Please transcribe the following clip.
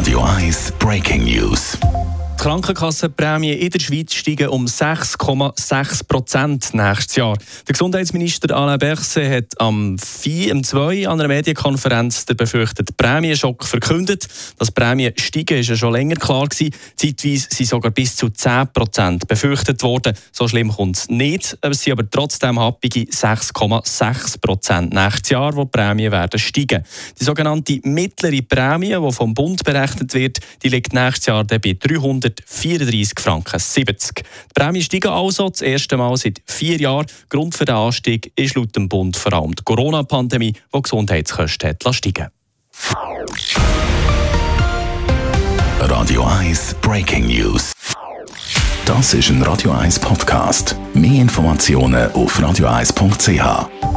Radio 1 Breaking News. Die Krankenkassenprämien in der Schweiz steigen um 6,6 Prozent nächstes Jahr. Der Gesundheitsminister Alain Berset hat am 4, am 2 an einer Medienkonferenz den befürchteten Prämienschock verkündet. Dass Prämien steigen, ist ja schon länger klar gewesen. Zeitweise sind sogar bis zu 10 Prozent befürchtet worden. So schlimm kommt es nicht. Es sind aber trotzdem happige 6,6 Prozent nächstes Jahr, wo die Prämien werden steigen. Die sogenannte mittlere Prämie, die vom Bund berechnet wird, die liegt nächstes Jahr bei 300 134 Franken 70. Die Prämie steigen also das erste Mal seit vier Jahren. Grund für den Anstieg ist laut dem Bund vor allem die Corona-Pandemie, die Gesundheitskosten hat steigen Radio 1 Breaking News. Das ist ein Radio 1 Podcast. Mehr Informationen auf radio1.ch.